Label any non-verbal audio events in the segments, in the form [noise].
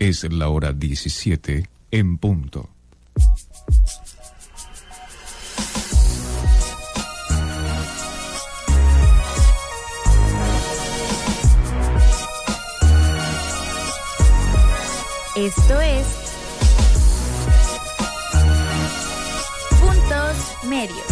Es la hora 17 en punto. Esto es Puntos Medios.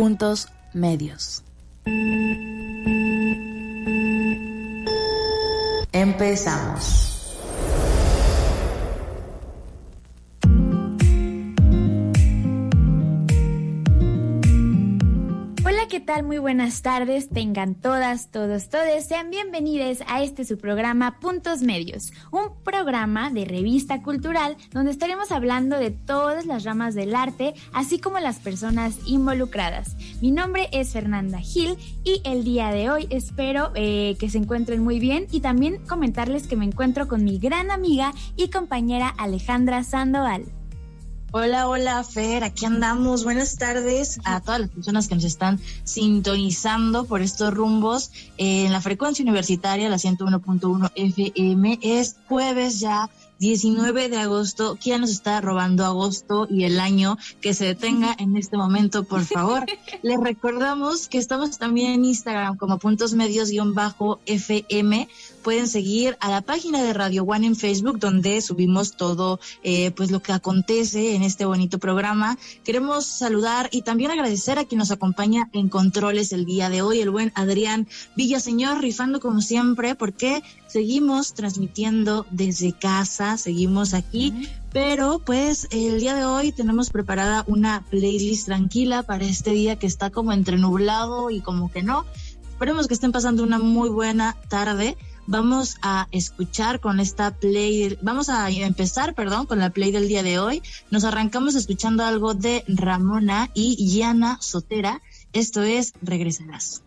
Puntos Medios. Empezamos. Muy buenas tardes. Tengan todas, todos, todes. Sean bienvenidos a este su programa Puntos Medios, un programa de revista cultural donde estaremos hablando de todas las ramas del arte, así como las personas involucradas. Mi nombre es Fernanda Gil y el día de hoy espero eh, que se encuentren muy bien y también comentarles que me encuentro con mi gran amiga y compañera Alejandra Sandoval. Hola, hola, Fer, aquí andamos. Buenas tardes a todas las personas que nos están sintonizando por estos rumbos en la frecuencia universitaria, la 101.1 FM. Es jueves ya 19 de agosto. ¿Quién nos está robando agosto y el año? Que se detenga en este momento, por favor. [laughs] Les recordamos que estamos también en Instagram como puntos medios-fm. Pueden seguir a la página de Radio One en Facebook, donde subimos todo eh, pues lo que acontece en este bonito programa. Queremos saludar y también agradecer a quien nos acompaña en controles el día de hoy, el buen Adrián Villaseñor, rifando como siempre, porque seguimos transmitiendo desde casa, seguimos aquí, pero pues el día de hoy tenemos preparada una playlist tranquila para este día que está como entre nublado y como que no. Esperemos que estén pasando una muy buena tarde. Vamos a escuchar con esta play, vamos a empezar, perdón, con la play del día de hoy. Nos arrancamos escuchando algo de Ramona y Yana Sotera. Esto es Regresarás.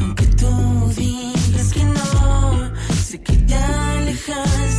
Aunque tú que no, sé que te alejas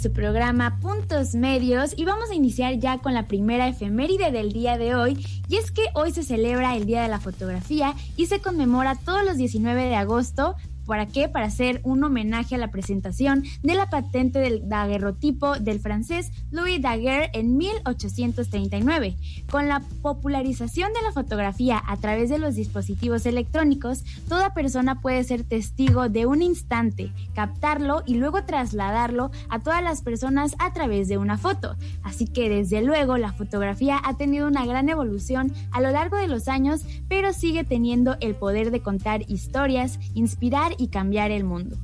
su programa Puntos Medios y vamos a iniciar ya con la primera efeméride del día de hoy y es que hoy se celebra el Día de la Fotografía y se conmemora todos los 19 de agosto ¿Para qué? Para hacer un homenaje a la presentación de la patente del daguerrotipo del francés Louis Daguerre en 1839. Con la popularización de la fotografía a través de los dispositivos electrónicos, toda persona puede ser testigo de un instante, captarlo y luego trasladarlo a todas las personas a través de una foto. Así que desde luego la fotografía ha tenido una gran evolución a lo largo de los años, pero sigue teniendo el poder de contar historias, inspirar y cambiar el mundo.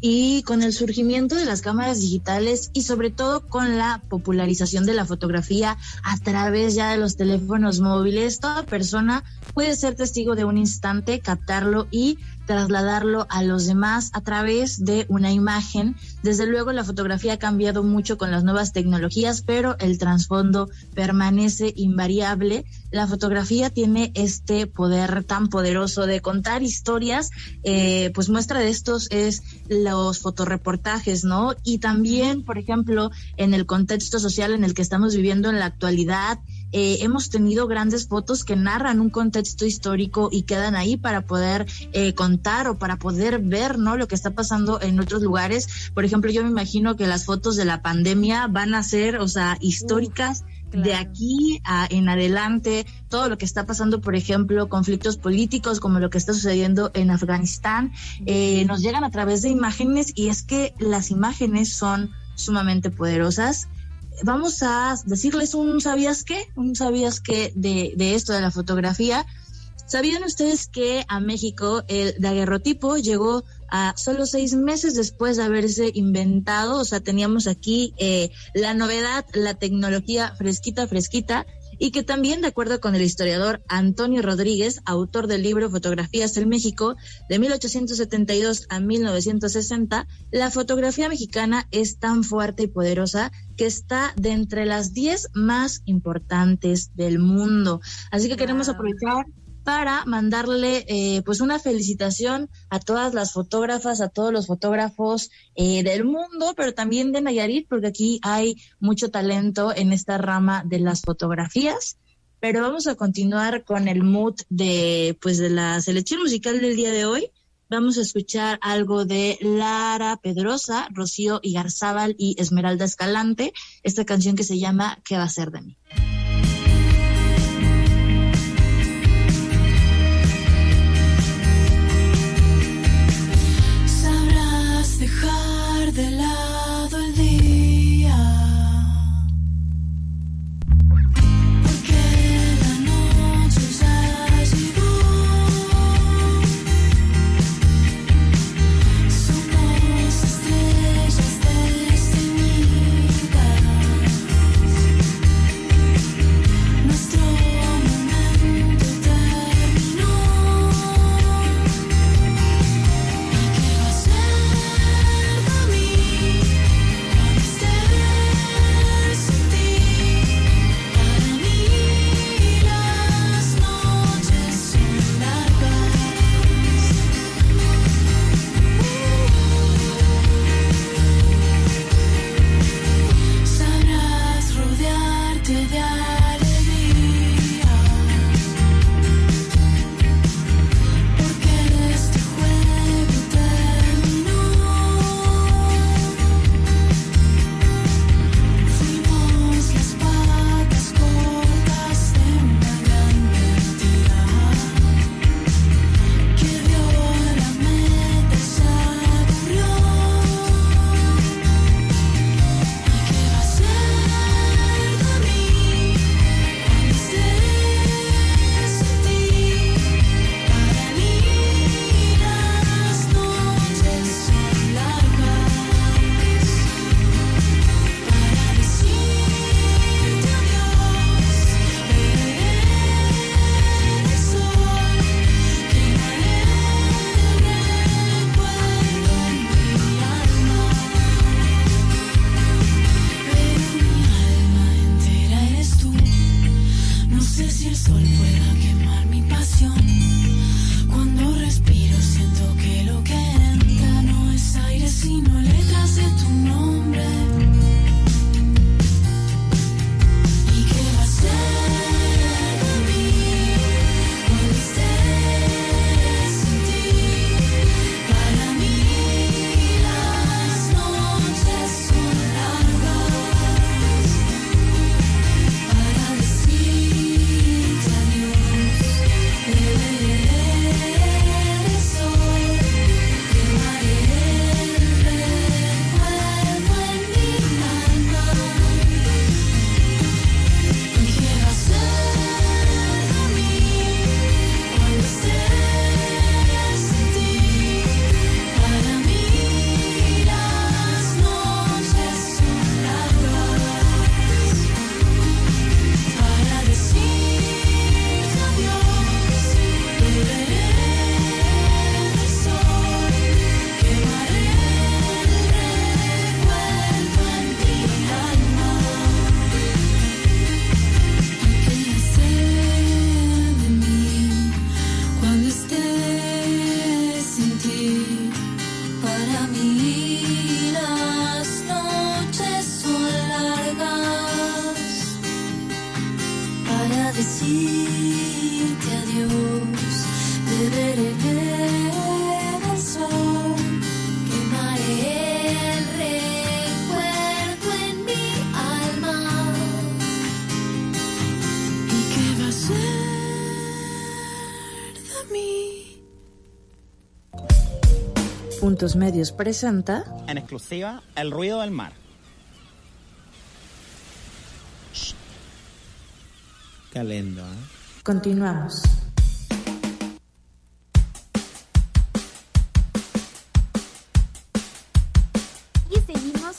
Y con el surgimiento de las cámaras digitales y sobre todo con la popularización de la fotografía a través ya de los teléfonos móviles, toda persona puede ser testigo de un instante, captarlo y trasladarlo a los demás a través de una imagen. Desde luego la fotografía ha cambiado mucho con las nuevas tecnologías, pero el trasfondo permanece invariable. La fotografía tiene este poder tan poderoso de contar historias, eh, pues muestra de estos es los fotoreportajes, ¿no? Y también, por ejemplo, en el contexto social en el que estamos viviendo en la actualidad, eh, hemos tenido grandes fotos que narran un contexto histórico y quedan ahí para poder eh, contar o para poder ver no lo que está pasando en otros lugares. Por ejemplo yo me imagino que las fotos de la pandemia van a ser o sea históricas de aquí a, en adelante, todo lo que está pasando, por ejemplo, conflictos políticos como lo que está sucediendo en Afganistán, eh, nos llegan a través de imágenes y es que las imágenes son sumamente poderosas vamos a decirles un sabías qué, un sabías qué de, de esto de la fotografía. ¿Sabían ustedes que a México el daguerrotipo llegó a solo seis meses después de haberse inventado? O sea, teníamos aquí eh, la novedad, la tecnología fresquita, fresquita, y que también, de acuerdo con el historiador Antonio Rodríguez, autor del libro Fotografías en México, de 1872 a 1960, la fotografía mexicana es tan fuerte y poderosa que está de entre las 10 más importantes del mundo. Así que queremos aprovechar para mandarle eh, pues una felicitación a todas las fotógrafas, a todos los fotógrafos eh, del mundo, pero también de Nayarit, porque aquí hay mucho talento en esta rama de las fotografías. Pero vamos a continuar con el mood de pues de la selección musical del día de hoy. Vamos a escuchar algo de Lara Pedrosa, Rocío Igarzábal y Esmeralda Escalante, esta canción que se llama ¿Qué va a ser de mí? Puntos Medios presenta En exclusiva, el ruido del mar. ¿eh? Continuamos.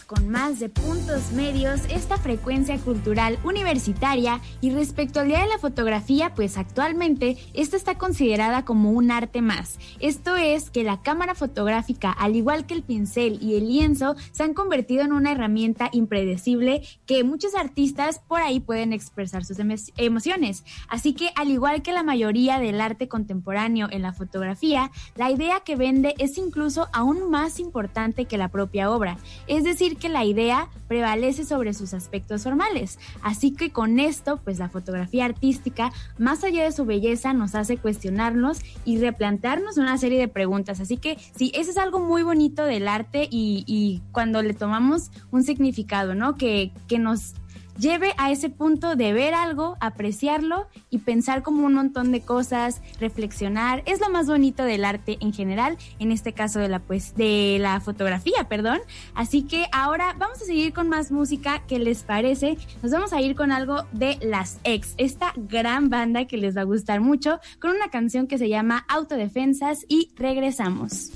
Con más de puntos medios, esta frecuencia cultural universitaria. Y respecto al Día de la Fotografía, pues actualmente esta está considerada como un arte más. Esto es que la cámara fotográfica, al igual que el pincel y el lienzo, se han convertido en una herramienta impredecible que muchos artistas por ahí pueden expresar sus emo- emociones. Así que al igual que la mayoría del arte contemporáneo en la fotografía, la idea que vende es incluso aún más importante que la propia obra. Es decir, que la idea prevalece sobre sus aspectos formales. Así que con esto, pues la fotografía artística, más allá de su belleza, nos hace cuestionarnos y replantearnos una serie de preguntas. Así que sí, eso es algo muy bonito del arte y, y cuando le tomamos un significado, ¿no? Que, que nos lleve a ese punto de ver algo, apreciarlo y pensar como un montón de cosas, reflexionar. Es lo más bonito del arte en general, en este caso de la pues de la fotografía, perdón. Así que ahora vamos a seguir con más música, ¿qué les parece? Nos vamos a ir con algo de Las Ex, esta gran banda que les va a gustar mucho, con una canción que se llama Autodefensas y regresamos.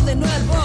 De nuevo.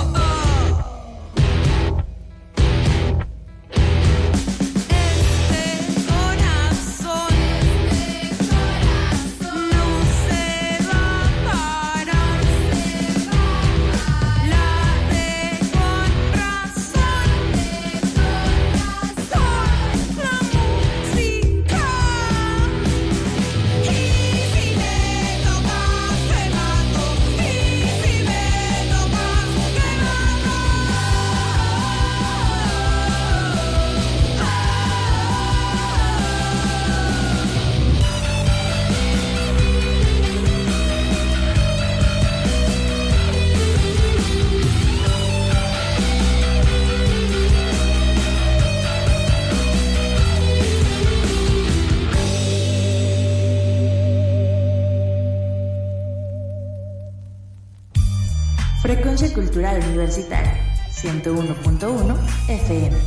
Universitaria 101.1 FM.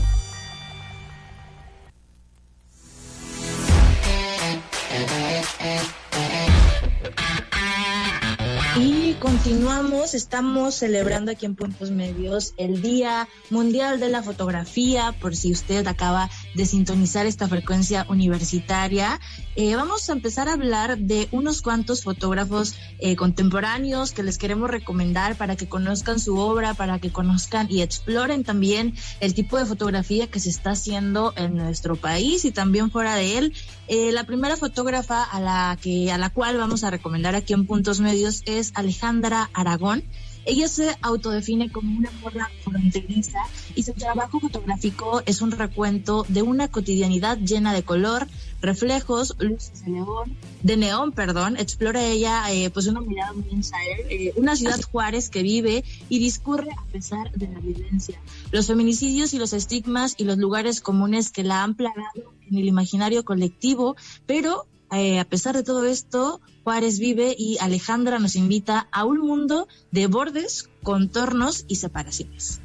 Y continuamos, estamos celebrando aquí en Puntos Medios el Día Mundial de la Fotografía, por si usted acaba de sintonizar esta frecuencia universitaria. Eh, vamos a empezar a hablar de unos cuantos fotógrafos eh, contemporáneos que les queremos recomendar para que conozcan su obra, para que conozcan y exploren también el tipo de fotografía que se está haciendo en nuestro país y también fuera de él. Eh, la primera fotógrafa a la que a la cual vamos a recomendar aquí en Puntos Medios es Alejandra Aragón. Ella se autodefine como una morra fronteriza y su trabajo fotográfico es un recuento de una cotidianidad llena de color, reflejos, luces de neón, de neón, perdón. Explora ella eh, pues una mirada muy insider, eh, una ciudad Juárez que vive y discurre a pesar de la violencia, los feminicidios y los estigmas y los lugares comunes que la han plagado en el imaginario colectivo, pero eh, a pesar de todo esto, Juárez vive y Alejandra nos invita a un mundo de bordes, contornos y separaciones.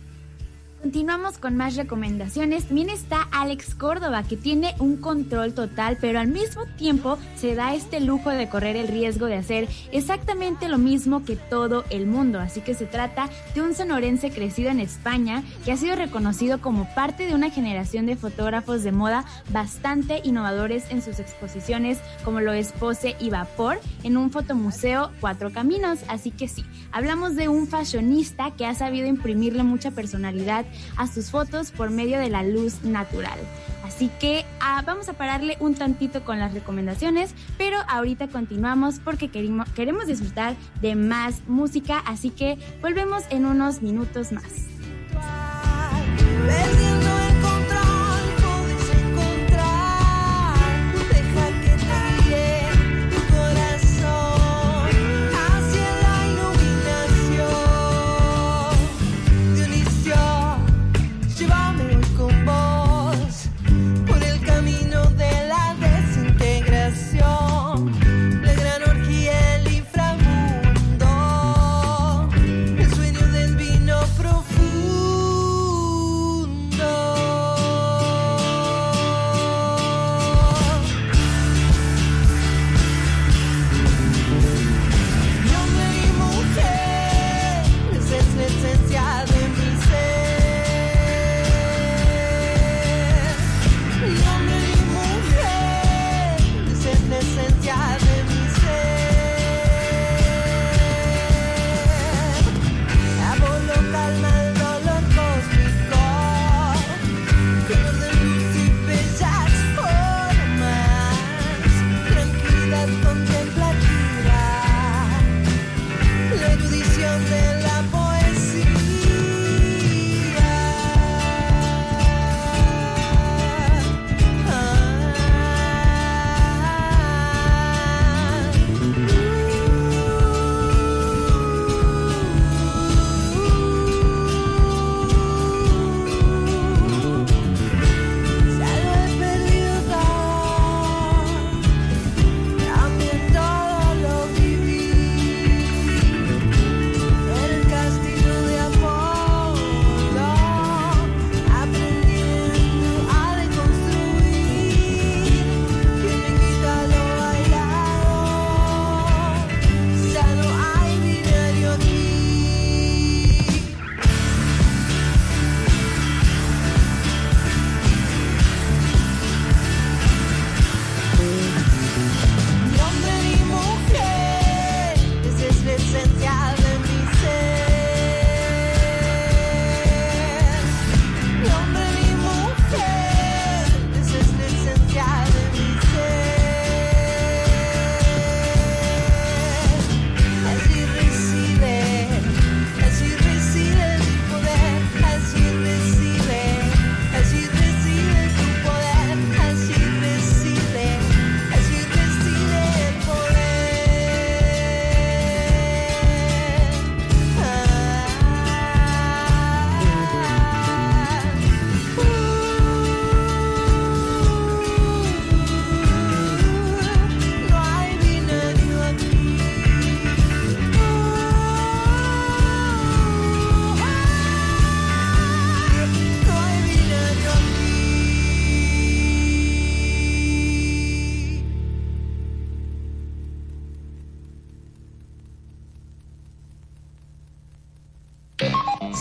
Continuamos con más recomendaciones. También está Alex Córdoba, que tiene un control total, pero al mismo tiempo se da este lujo de correr el riesgo de hacer exactamente lo mismo que todo el mundo. Así que se trata de un sonorense crecido en España que ha sido reconocido como parte de una generación de fotógrafos de moda bastante innovadores en sus exposiciones, como lo es Pose y Vapor, en un fotomuseo Cuatro Caminos. Así que sí, hablamos de un fashionista que ha sabido imprimirle mucha personalidad a sus fotos por medio de la luz natural. Así que ah, vamos a pararle un tantito con las recomendaciones, pero ahorita continuamos porque queremos, queremos disfrutar de más música, así que volvemos en unos minutos más.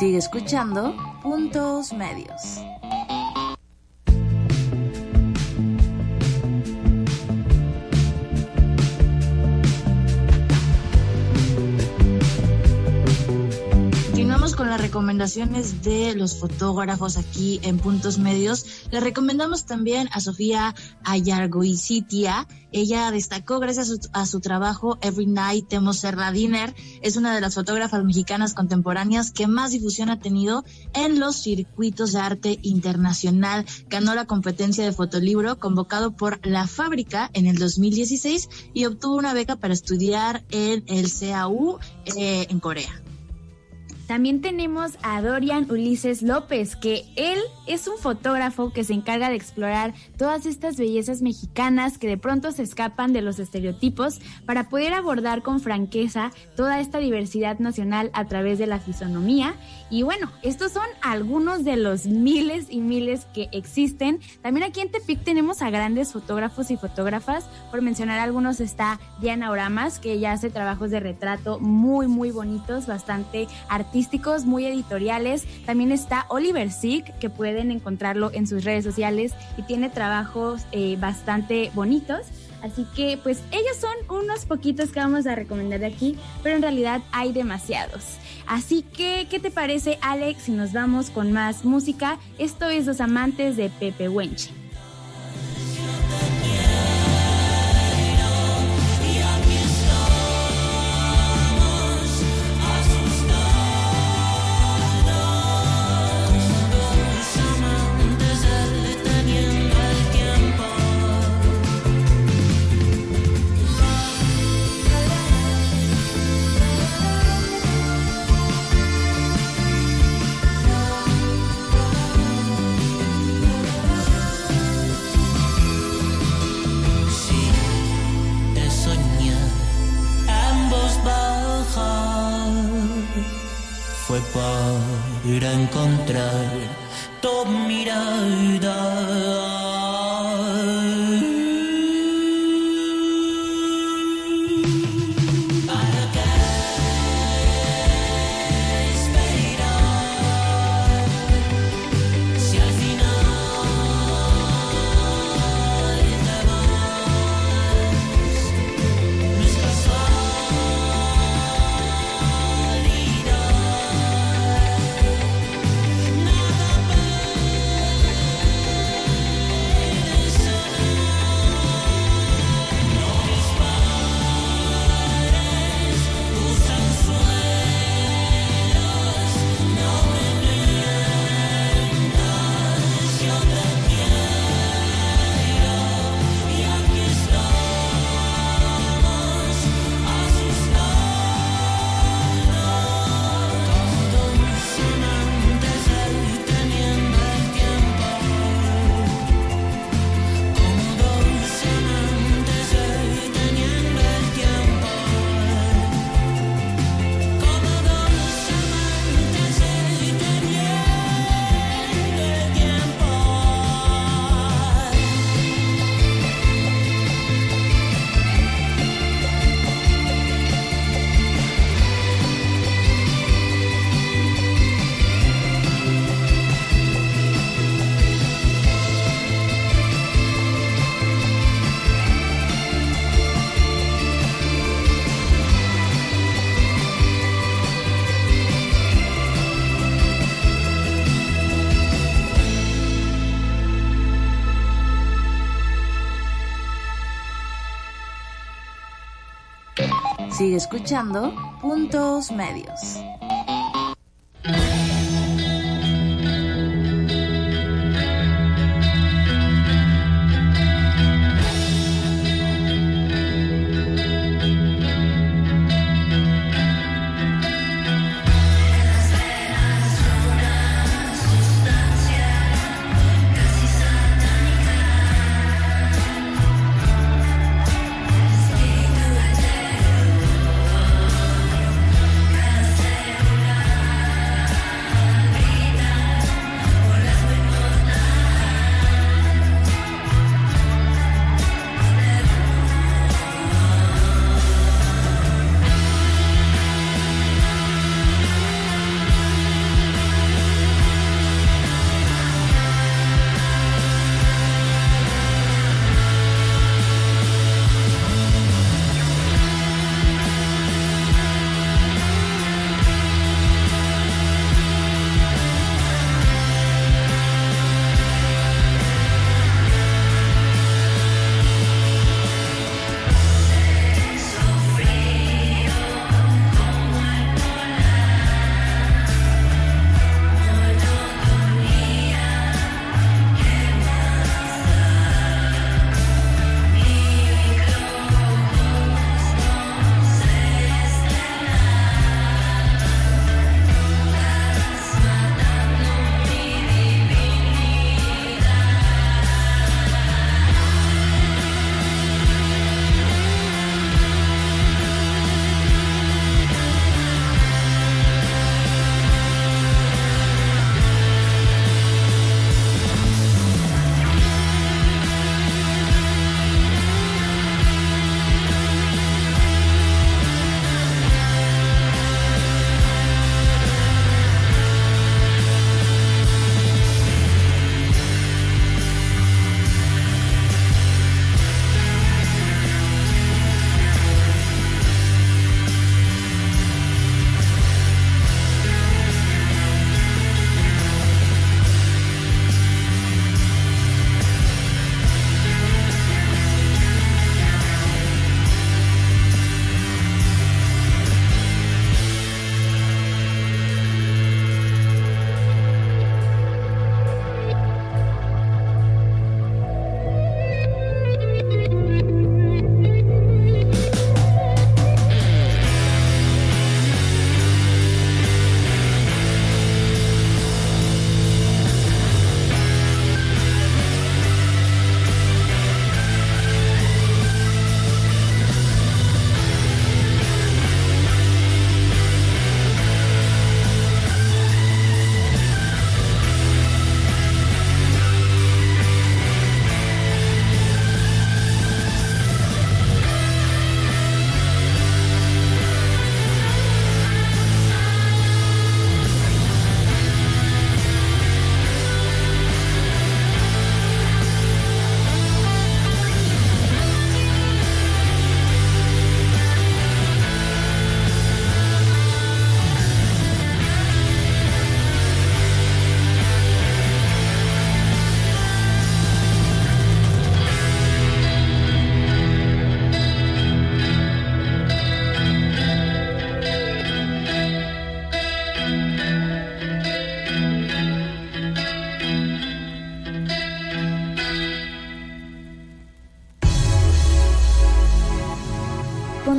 Sigue escuchando Puntos Medios. Recomendaciones de los fotógrafos aquí en Puntos Medios. Le recomendamos también a Sofía Ayargoicitia. Ella destacó gracias a su, a su trabajo Every Night Temo Serra Dinner. Es una de las fotógrafas mexicanas contemporáneas que más difusión ha tenido en los circuitos de arte internacional. Ganó la competencia de fotolibro convocado por La Fábrica en el 2016 y obtuvo una beca para estudiar en el CAU eh, en Corea. También tenemos a Dorian Ulises López, que él es un fotógrafo que se encarga de explorar todas estas bellezas mexicanas que de pronto se escapan de los estereotipos para poder abordar con franqueza toda esta diversidad nacional a través de la fisonomía. Y bueno, estos son algunos de los miles y miles que existen. También aquí en Tepic tenemos a grandes fotógrafos y fotógrafas. Por mencionar algunos está Diana Oramas, que ella hace trabajos de retrato muy, muy bonitos, bastante artísticos artísticos, muy editoriales. También está Oliver Sick, que pueden encontrarlo en sus redes sociales y tiene trabajos eh, bastante bonitos. Así que pues ellos son unos poquitos que vamos a recomendar de aquí, pero en realidad hay demasiados. Así que, ¿qué te parece Alex si nos vamos con más música? Esto es Los Amantes de Pepe Wenche. Escuchando Puntos Medios.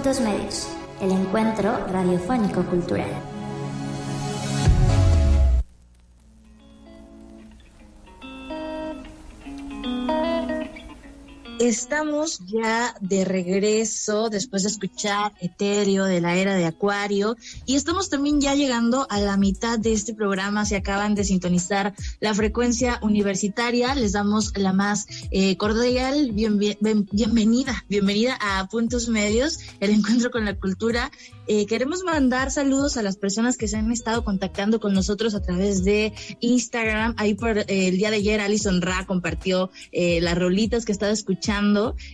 Medios, el encuentro radiofónico cultural. Estamos ya de regreso después de escuchar Etéreo de la era de Acuario y estamos también ya llegando a la mitad de este programa. Se acaban de sintonizar la frecuencia universitaria. Les damos la más eh, cordial bien- bien- bienvenida, bienvenida a Puntos Medios, el encuentro con la cultura. Eh, queremos mandar saludos a las personas que se han estado contactando con nosotros a través de Instagram. Ahí por eh, el día de ayer Alison Ra compartió eh, las rolitas que estaba escuchando.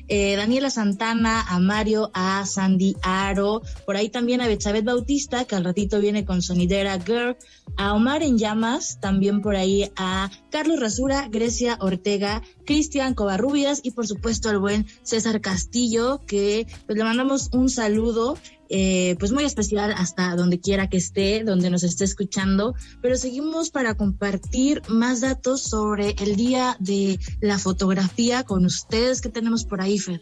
Eh, Daniela Santana, a Mario, a Sandy Aro, por ahí también a Betsabeth Bautista, que al ratito viene con Sonidera Girl, a Omar en Llamas, también por ahí a Carlos Rasura, Grecia Ortega, Cristian Covarrubias y por supuesto al buen César Castillo, que pues le mandamos un saludo eh, pues muy especial hasta donde quiera que esté, donde nos esté escuchando, pero seguimos para compartir más datos sobre el día de la fotografía con ustedes que tenemos por ahí, Fer.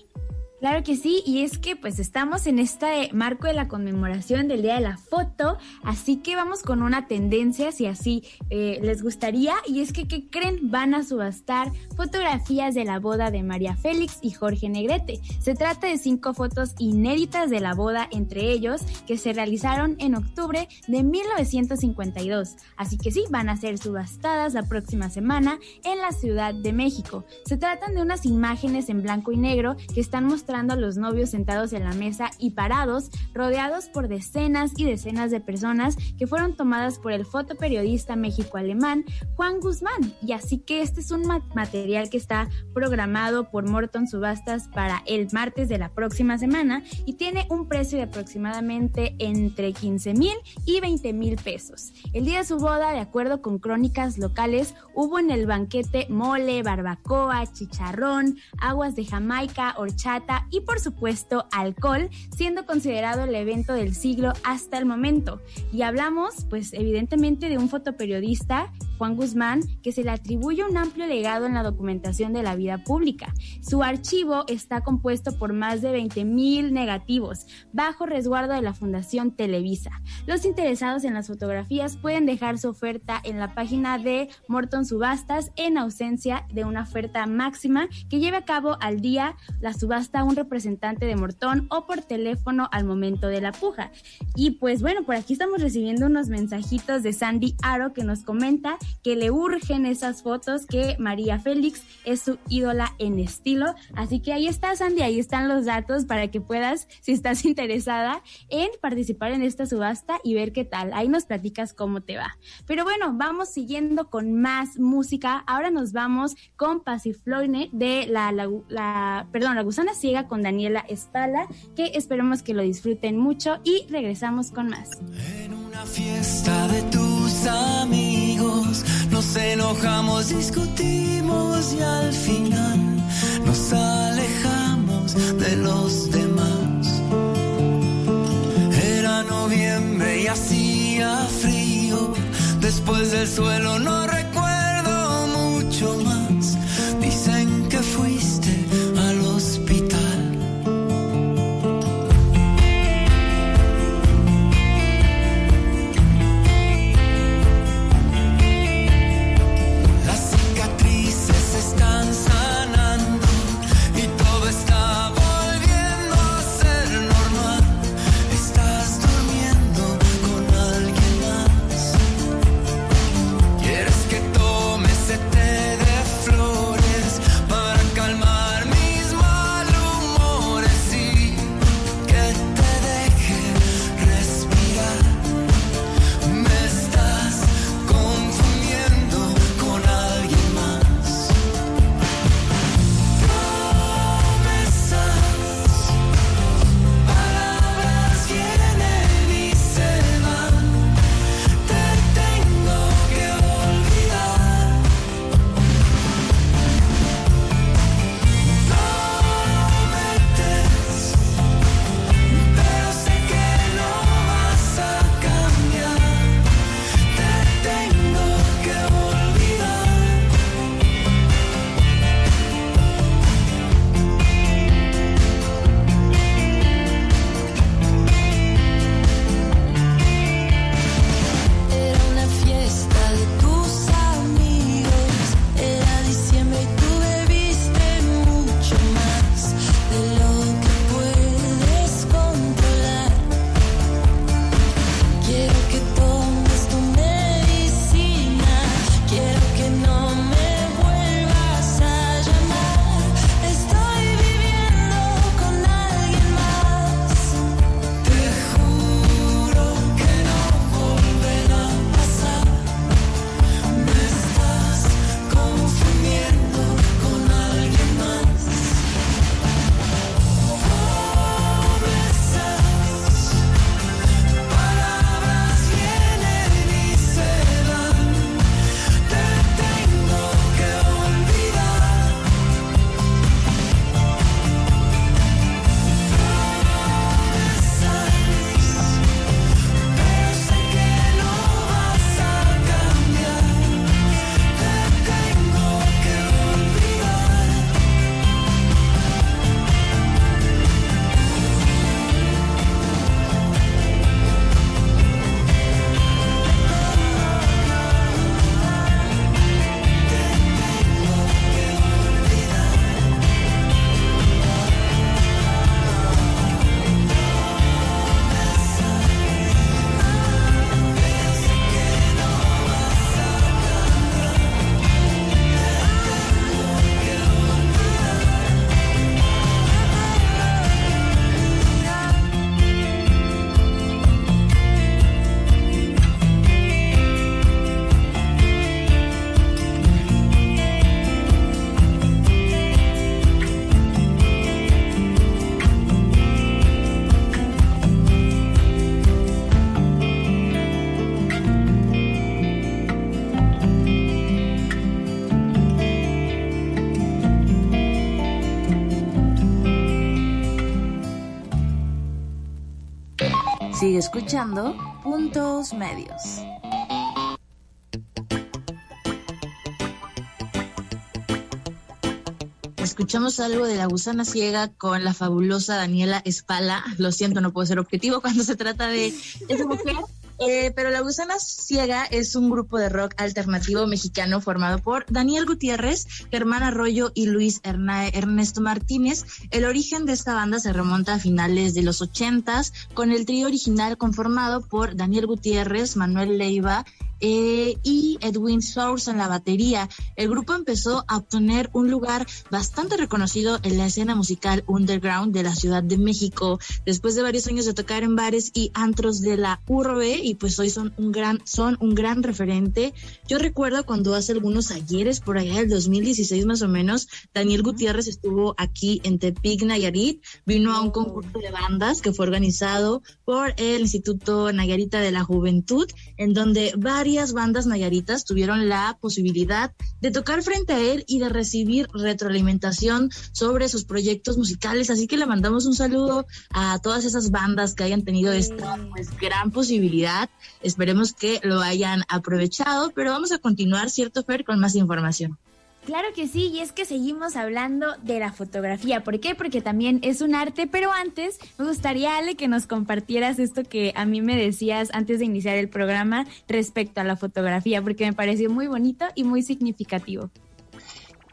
Claro que sí, y es que pues estamos en este marco de la conmemoración del Día de la Foto, así que vamos con una tendencia, si así eh, les gustaría, y es que, ¿qué creen? Van a subastar fotografías de la boda de María Félix y Jorge Negrete. Se trata de cinco fotos inéditas de la boda entre ellos que se realizaron en octubre de 1952, así que sí, van a ser subastadas la próxima semana en la Ciudad de México. Se tratan de unas imágenes en blanco y negro que están mostrando a los novios sentados en la mesa y parados, rodeados por decenas y decenas de personas que fueron tomadas por el fotoperiodista México-alemán Juan Guzmán. Y así que este es un ma- material que está programado por Morton Subastas para el martes de la próxima semana y tiene un precio de aproximadamente entre 15 mil y 20 mil pesos. El día de su boda, de acuerdo con crónicas locales, hubo en el banquete mole, barbacoa, chicharrón, aguas de Jamaica, horchata y por supuesto alcohol, siendo considerado el evento del siglo hasta el momento. Y hablamos, pues evidentemente, de un fotoperiodista, Juan Guzmán, que se le atribuye un amplio legado en la documentación de la vida pública. Su archivo está compuesto por más de 20 mil negativos, bajo resguardo de la Fundación Televisa. Los interesados en las fotografías pueden dejar su oferta en la página de Morton Subastas en ausencia de una oferta máxima que lleve a cabo al día la subasta un representante de Morton o por teléfono al momento de la puja. Y pues bueno, por aquí estamos recibiendo unos mensajitos de Sandy Aro que nos comenta que le urgen esas fotos, que María Félix es su ídola en estilo. Así que ahí está Sandy, ahí están los datos para que puedas, si estás [laughs] interesada, en participar en esta subasta y ver qué tal. Ahí nos platicas cómo te va. Pero bueno, vamos siguiendo con más música. Ahora nos vamos con Pasiflorne de la, la- perdón, la gusana ciega con Daniela Espala, que esperemos que lo disfruten mucho y regresamos con más. En una fiesta de tus amigos nos enojamos, discutimos y al final nos alejamos de los demás. Era noviembre y hacía frío. Después del suelo no recuerdo mucho más. Escuchando Puntos Medios. Escuchamos algo de la gusana ciega con la fabulosa Daniela Espala. Lo siento, no puedo ser objetivo cuando se trata de esa mujer. Eh, pero La Gusana Ciega es un grupo de rock alternativo mexicano formado por Daniel Gutiérrez, Germán Arroyo y Luis Ernesto Martínez. El origen de esta banda se remonta a finales de los ochentas, con el trío original conformado por Daniel Gutiérrez, Manuel Leiva eh, y Edwin Source en la batería. El grupo empezó a obtener un lugar bastante reconocido en la escena musical underground de la Ciudad de México, después de varios años de tocar en bares y antros de la urbe, y pues hoy son un gran, son un gran referente. Yo recuerdo cuando hace algunos ayeres, por allá del 2016 más o menos, Daniel Gutiérrez estuvo aquí en Tepic, Nayarit, vino a un concurso de bandas que fue organizado por el Instituto Nayarita de la Juventud, en donde varias bandas nayaritas tuvieron la posibilidad de tocar frente a él y de recibir retroalimentación sobre sus proyectos musicales. Así que le mandamos un saludo a todas esas bandas que hayan tenido esta pues, gran posibilidad. Esperemos que lo hayan aprovechado, pero vamos a continuar, ¿cierto, Fer, con más información? Claro que sí, y es que seguimos hablando de la fotografía. ¿Por qué? Porque también es un arte, pero antes me gustaría, Ale, que nos compartieras esto que a mí me decías antes de iniciar el programa respecto a la fotografía, porque me pareció muy bonito y muy significativo.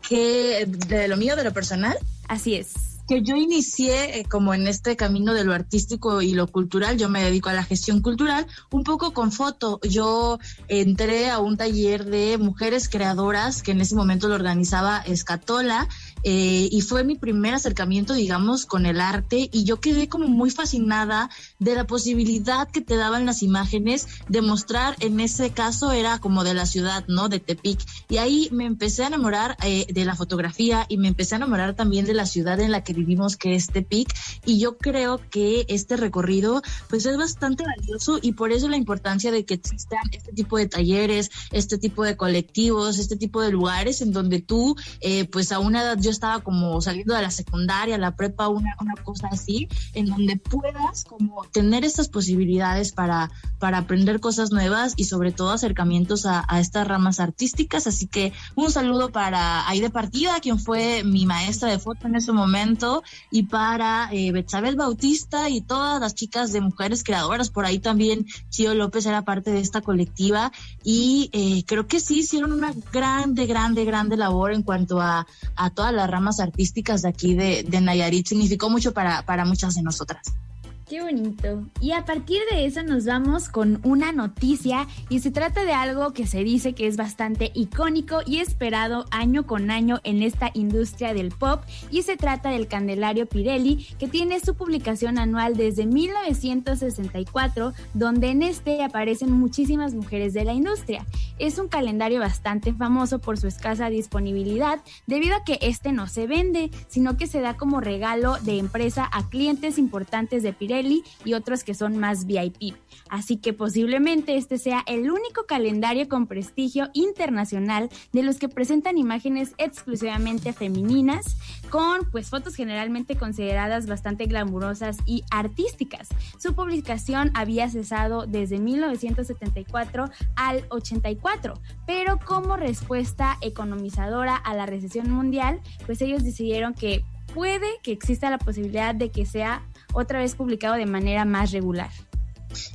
Que de lo mío, de lo personal, Así es. Que yo inicié eh, como en este camino de lo artístico y lo cultural, yo me dedico a la gestión cultural, un poco con foto. Yo entré a un taller de mujeres creadoras que en ese momento lo organizaba Escatola eh, y fue mi primer acercamiento, digamos, con el arte y yo quedé como muy fascinada de la posibilidad que te daban las imágenes de mostrar, en ese caso era como de la ciudad, ¿no? De Tepic. Y ahí me empecé a enamorar eh, de la fotografía y me empecé a enamorar también de la ciudad en la que vivimos, que es Tepic. Y yo creo que este recorrido, pues es bastante valioso y por eso la importancia de que existan este tipo de talleres, este tipo de colectivos, este tipo de lugares en donde tú, eh, pues a una edad yo estaba como saliendo de la secundaria, la prepa, una, una cosa así, en donde puedas como tener estas posibilidades para, para aprender cosas nuevas y sobre todo acercamientos a, a estas ramas artísticas. Así que un saludo para Aide Partida, quien fue mi maestra de foto en ese momento, y para eh, Betsabel Bautista y todas las chicas de mujeres creadoras. Por ahí también Chio López era parte de esta colectiva y eh, creo que sí hicieron una grande, grande, grande labor en cuanto a, a todas las ramas artísticas de aquí de, de Nayarit. Significó mucho para, para muchas de nosotras. Qué bonito. Y a partir de eso nos vamos con una noticia y se trata de algo que se dice que es bastante icónico y esperado año con año en esta industria del pop y se trata del Candelario Pirelli que tiene su publicación anual desde 1964 donde en este aparecen muchísimas mujeres de la industria. Es un calendario bastante famoso por su escasa disponibilidad debido a que este no se vende, sino que se da como regalo de empresa a clientes importantes de Pirelli y otros que son más VIP. Así que posiblemente este sea el único calendario con prestigio internacional de los que presentan imágenes exclusivamente femeninas con pues fotos generalmente consideradas bastante glamurosas y artísticas. Su publicación había cesado desde 1974 al 84, pero como respuesta economizadora a la recesión mundial, pues ellos decidieron que puede que exista la posibilidad de que sea otra vez publicado de manera más regular.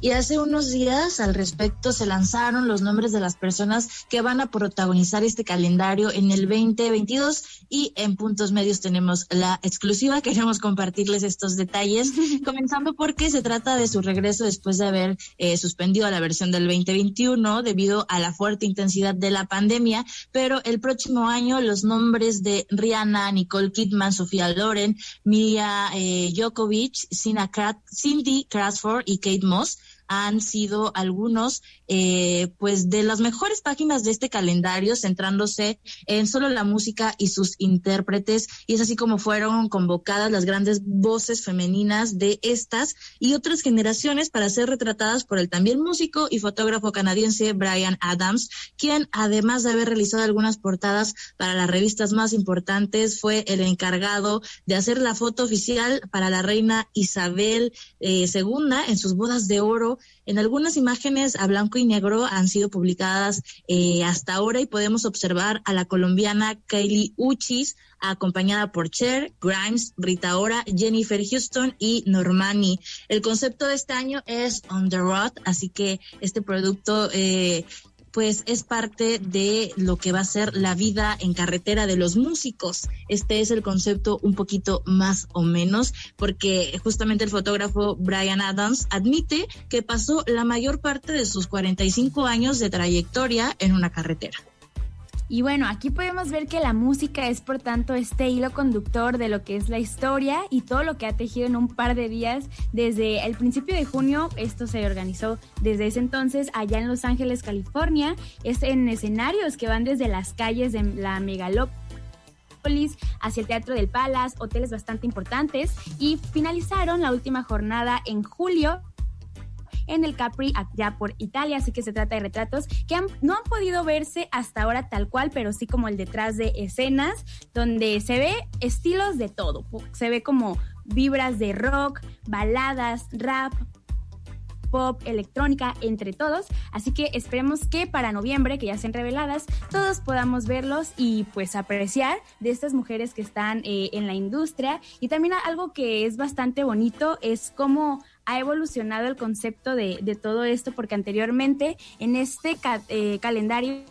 Y hace unos días al respecto se lanzaron los nombres de las personas que van a protagonizar este calendario en el 2022 y en Puntos Medios tenemos la exclusiva. Queremos compartirles estos detalles, [laughs] comenzando porque se trata de su regreso después de haber eh, suspendido la versión del 2021 debido a la fuerte intensidad de la pandemia, pero el próximo año los nombres de Rihanna, Nicole Kidman, Sofía Loren, Mia eh, Djokovic, Sina Krat- Cindy Crawford y Kate Moss han sido algunos, eh, pues, de las mejores páginas de este calendario, centrándose en solo la música y sus intérpretes. Y es así como fueron convocadas las grandes voces femeninas de estas y otras generaciones para ser retratadas por el también músico y fotógrafo canadiense Brian Adams, quien además de haber realizado algunas portadas para las revistas más importantes, fue el encargado de hacer la foto oficial para la reina Isabel eh, II en sus bodas de oro. En algunas imágenes a blanco y negro han sido publicadas eh, hasta ahora y podemos observar a la colombiana Kylie Uchis acompañada por Cher, Grimes, Rita Ora, Jennifer Houston y Normani. El concepto de este año es On the Road, así que este producto eh, pues es parte de lo que va a ser la vida en carretera de los músicos. Este es el concepto un poquito más o menos, porque justamente el fotógrafo Brian Adams admite que pasó la mayor parte de sus 45 años de trayectoria en una carretera. Y bueno, aquí podemos ver que la música es por tanto este hilo conductor de lo que es la historia y todo lo que ha tejido en un par de días. Desde el principio de junio, esto se organizó desde ese entonces allá en Los Ángeles, California. Es en escenarios que van desde las calles de la megalópolis hacia el Teatro del Palace, hoteles bastante importantes y finalizaron la última jornada en julio en el Capri allá por Italia, así que se trata de retratos que han- no han podido verse hasta ahora tal cual, pero sí como el detrás de escenas, donde se ve estilos de todo, se ve como vibras de rock, baladas, rap, pop, electrónica, entre todos. Así que esperemos que para noviembre, que ya sean reveladas, todos podamos verlos y pues apreciar de estas mujeres que están eh, en la industria. Y también algo que es bastante bonito es cómo ha evolucionado el concepto de, de todo esto, porque anteriormente en este ca- eh, calendario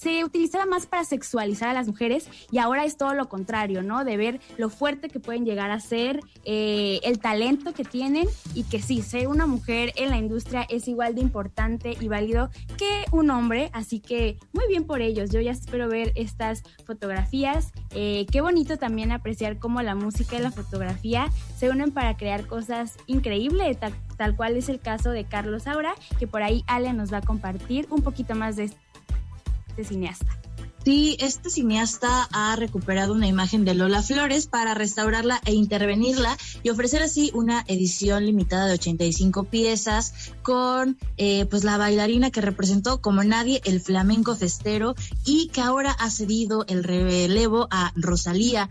se utilizaba más para sexualizar a las mujeres y ahora es todo lo contrario, ¿no? De ver lo fuerte que pueden llegar a ser, eh, el talento que tienen y que sí, ser una mujer en la industria es igual de importante y válido que un hombre, así que muy bien por ellos. Yo ya espero ver estas fotografías. Eh, qué bonito también apreciar cómo la música y la fotografía se unen para crear cosas increíbles, tal, tal cual es el caso de Carlos Aura, que por ahí Ale nos va a compartir un poquito más de este cineasta. Sí, este cineasta ha recuperado una imagen de Lola Flores para restaurarla e intervenirla y ofrecer así una edición limitada de 85 piezas con eh, pues la bailarina que representó como nadie el flamenco festero y que ahora ha cedido el relevo a Rosalía.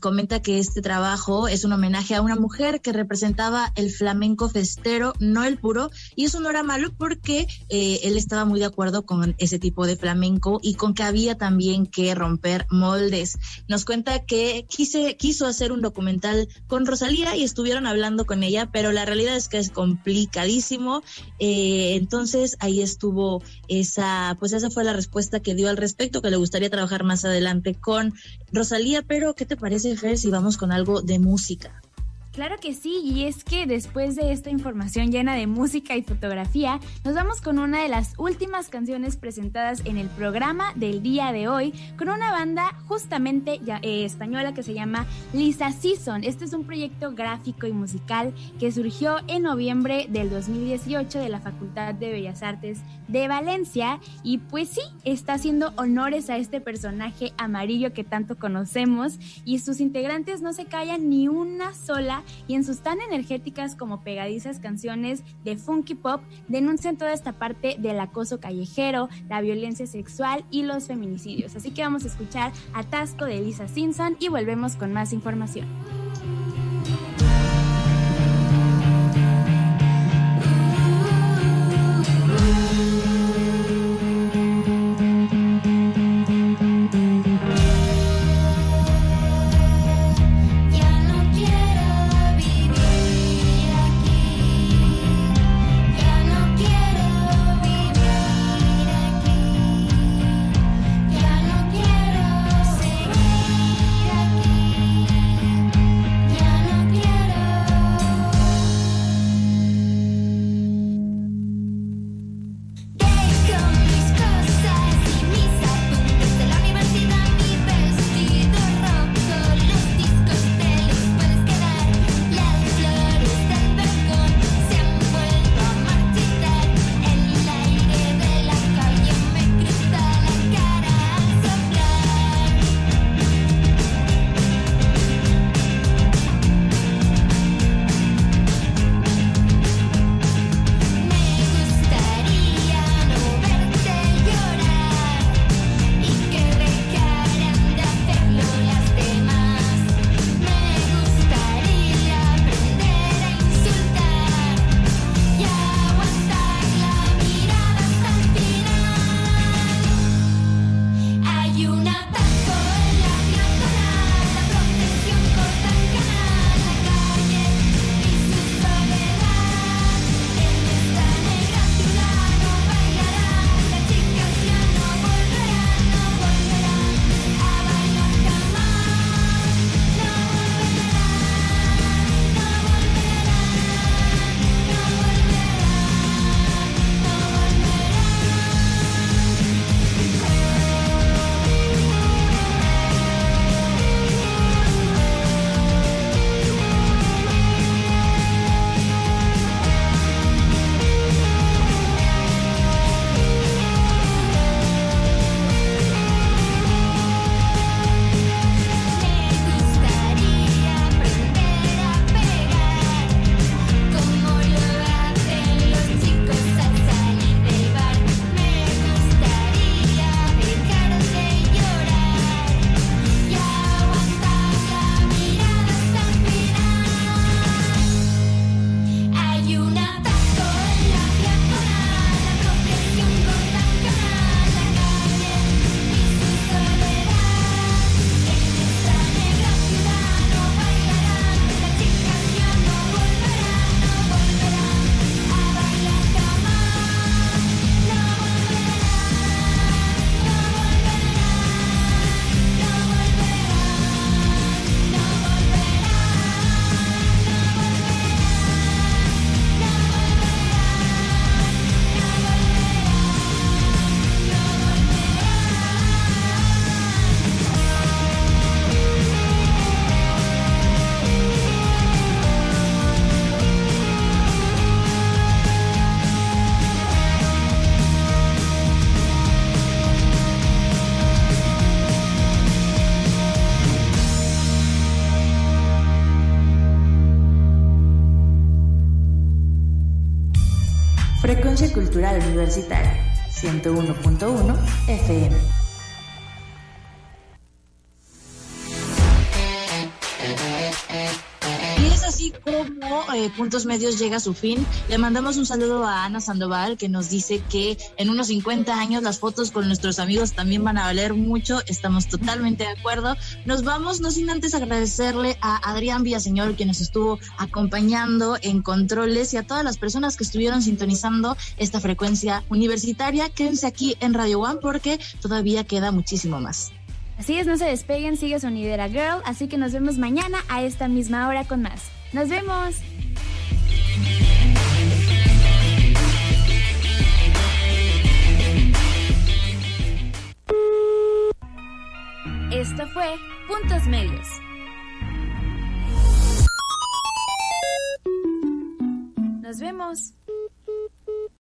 Comenta que este trabajo es un homenaje a una mujer que representaba el flamenco festero, no el puro, y eso no era malo porque eh, él estaba muy de acuerdo con ese tipo de flamenco y con que había también que romper moldes. Nos cuenta que quise, quiso hacer un documental con Rosalía y estuvieron hablando con ella, pero la realidad es que es complicadísimo. Eh, entonces ahí estuvo esa, pues esa fue la respuesta que dio al respecto, que le gustaría trabajar más adelante con Rosalía, pero ¿qué te parece, Fer, si vamos con algo de música? Claro que sí, y es que después de esta información llena de música y fotografía, nos vamos con una de las últimas canciones presentadas en el programa del día de hoy, con una banda justamente ya- eh, española que se llama Lisa Season. Este es un proyecto gráfico y musical que surgió en noviembre del 2018 de la Facultad de Bellas Artes de Valencia, y pues sí, está haciendo honores a este personaje amarillo que tanto conocemos, y sus integrantes no se callan ni una sola y en sus tan energéticas como pegadizas canciones de funky pop denuncian toda esta parte del acoso callejero, la violencia sexual y los feminicidios. Así que vamos a escuchar Atasco de Lisa Simpson y volvemos con más información. Universitaria, 101.1 FM. Eh, Puntos Medios llega a su fin. Le mandamos un saludo a Ana Sandoval que nos dice que en unos 50 años las fotos con nuestros amigos también van a valer mucho. Estamos totalmente de acuerdo. Nos vamos, no sin antes agradecerle a Adrián Villaseñor que nos estuvo acompañando en controles y a todas las personas que estuvieron sintonizando esta frecuencia universitaria. Quédense aquí en Radio One porque todavía queda muchísimo más. Así es, no se despeguen, sigue Sonidera Girl, así que nos vemos mañana a esta misma hora con más. ¡Nos vemos! Esto fue Puntos Medios. Nos vemos.